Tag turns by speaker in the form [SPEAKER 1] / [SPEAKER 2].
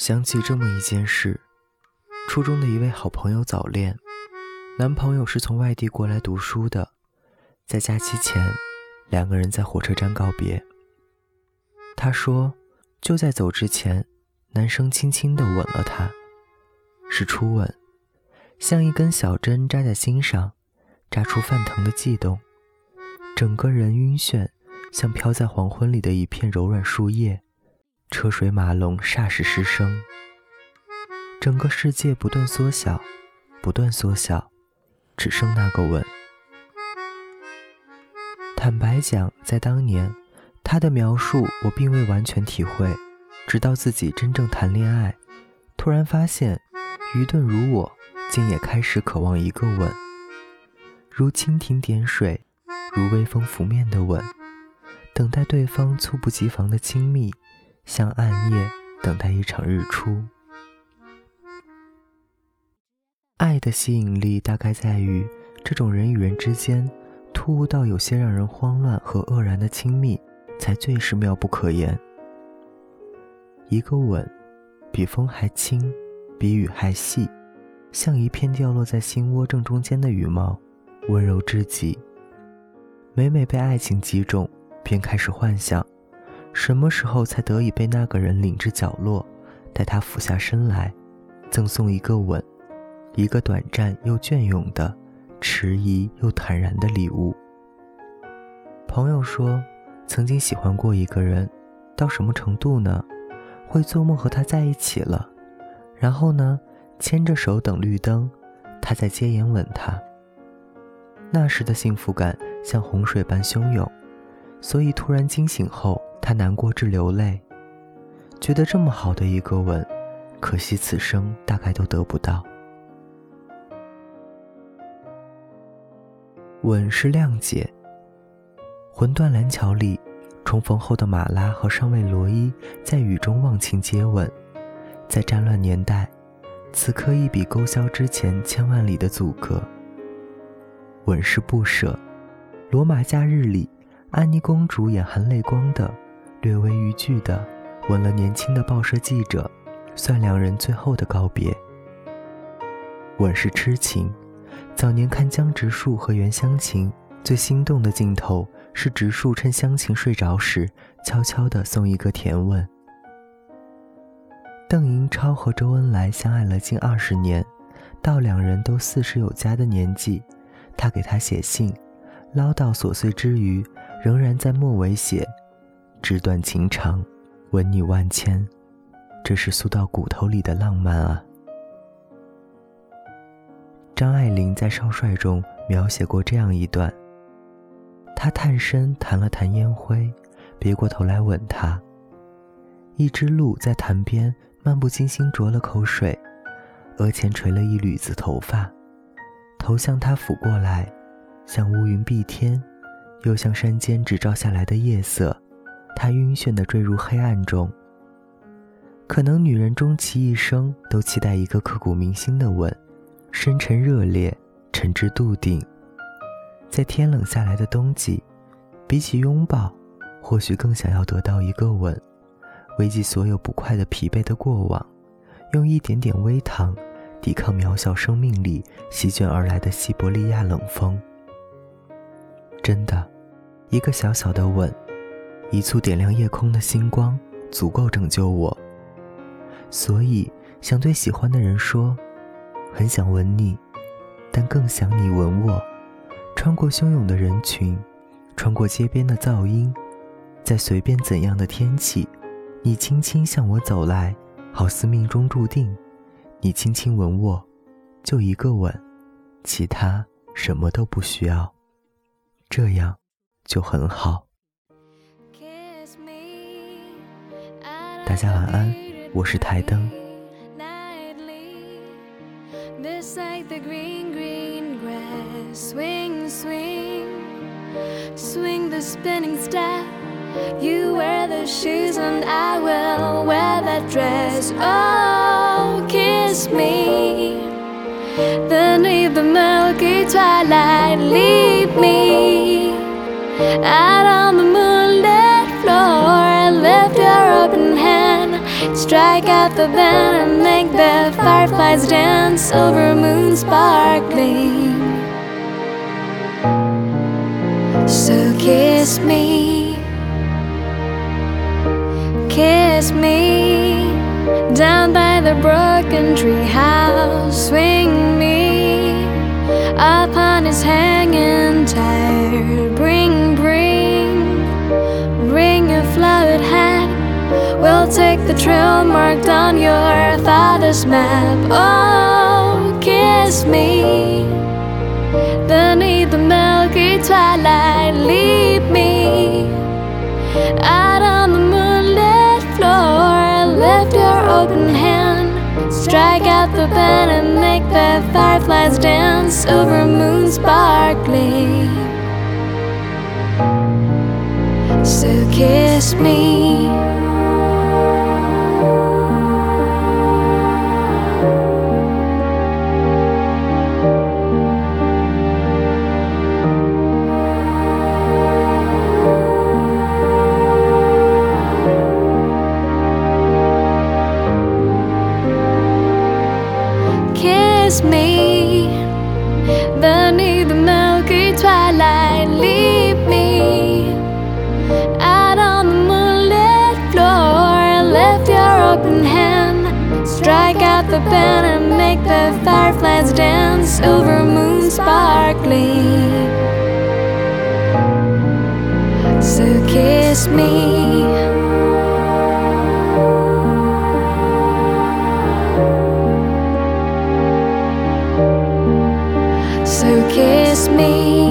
[SPEAKER 1] 想起这么一件事：初中的一位好朋友早恋，男朋友是从外地过来读书的，在假期前，两个人在火车站告别。他说，就在走之前，男生轻轻地吻了她，是初吻，像一根小针扎在心上，扎出泛疼的悸动，整个人晕眩，像飘在黄昏里的一片柔软树叶。车水马龙，霎时失声。整个世界不断缩小，不断缩小，只剩那个吻。坦白讲，在当年，他的描述我并未完全体会，直到自己真正谈恋爱，突然发现，愚钝如我，竟也开始渴望一个吻，如蜻蜓点水，如微风拂面的吻，等待对方猝不及防的亲密。像暗夜等待一场日出。爱的吸引力大概在于，这种人与人之间突兀到有些让人慌乱和愕然的亲密，才最是妙不可言。一个吻，比风还轻，比雨还细，像一片掉落在心窝正中间的羽毛，温柔至极。每每被爱情击中，便开始幻想。什么时候才得以被那个人领至角落，待他俯下身来，赠送一个吻，一个短暂又隽永的、迟疑又坦然的礼物？朋友说，曾经喜欢过一个人，到什么程度呢？会做梦和他在一起了，然后呢，牵着手等绿灯，他在街沿吻他。那时的幸福感像洪水般汹涌，所以突然惊醒后。他难过至流泪，觉得这么好的一个吻，可惜此生大概都得不到。吻是谅解。魂断蓝桥里，重逢后的马拉和上尉罗伊在雨中忘情接吻，在战乱年代，此刻一笔勾销之前千万里的阻隔。吻是不舍。罗马假日里，安妮公主眼含泪光的。略微逾矩的吻了年轻的报社记者，算两人最后的告别。吻是痴情，早年看江直树和袁湘琴，最心动的镜头是直树趁湘琴睡着时，悄悄地送一个甜吻。邓颖超和周恩来相爱了近二十年，到两人都四十有加的年纪，他给他写信，唠叨琐碎之余，仍然在末尾写。纸短情长，吻你万千，这是酥到骨头里的浪漫啊！张爱玲在《少帅》中描写过这样一段：他探身弹了弹烟灰，别过头来吻她。一只鹿在潭边漫不经心啄了口水，额前垂了一缕子头发，头向他俯过来，像乌云蔽天，又像山间只照下来的夜色。他晕眩地坠入黑暗中。可能女人终其一生都期待一个刻骨铭心的吻，深沉热烈，沉至笃定。在天冷下来的冬季，比起拥抱，或许更想要得到一个吻，慰藉所有不快的疲惫的过往，用一点点微糖，抵抗渺小生命里席卷而来的西伯利亚冷风。真的，一个小小的吻。一簇点亮夜空的星光，足够拯救我。所以，想对喜欢的人说，很想吻你，但更想你吻我。穿过汹涌的人群，穿过街边的噪音，在随便怎样的天气，你轻轻向我走来，好似命中注定。你轻轻吻我，就一个吻，其他什么都不需要，这样就很好。大家晚安，我是台灯。Swing, swing, swing the spinning step. You wear the shoes and I will wear that dress. Oh, kiss me. Beneath the milky twilight, leave me out on the moonlit
[SPEAKER 2] Strike out the band and make the fireflies dance over moon sparkling. So kiss me, kiss me down by the broken tree house. Swing me upon his hanging tire. Take the trail marked on your father's map. Oh, kiss me beneath the milky twilight. Leave me out on the moonlit floor. Lift your open hand, strike out the band, and make the fireflies dance over moon sparkling. So kiss me. The band, and make the fireflies dance over moon sparkling. So kiss me. So kiss me.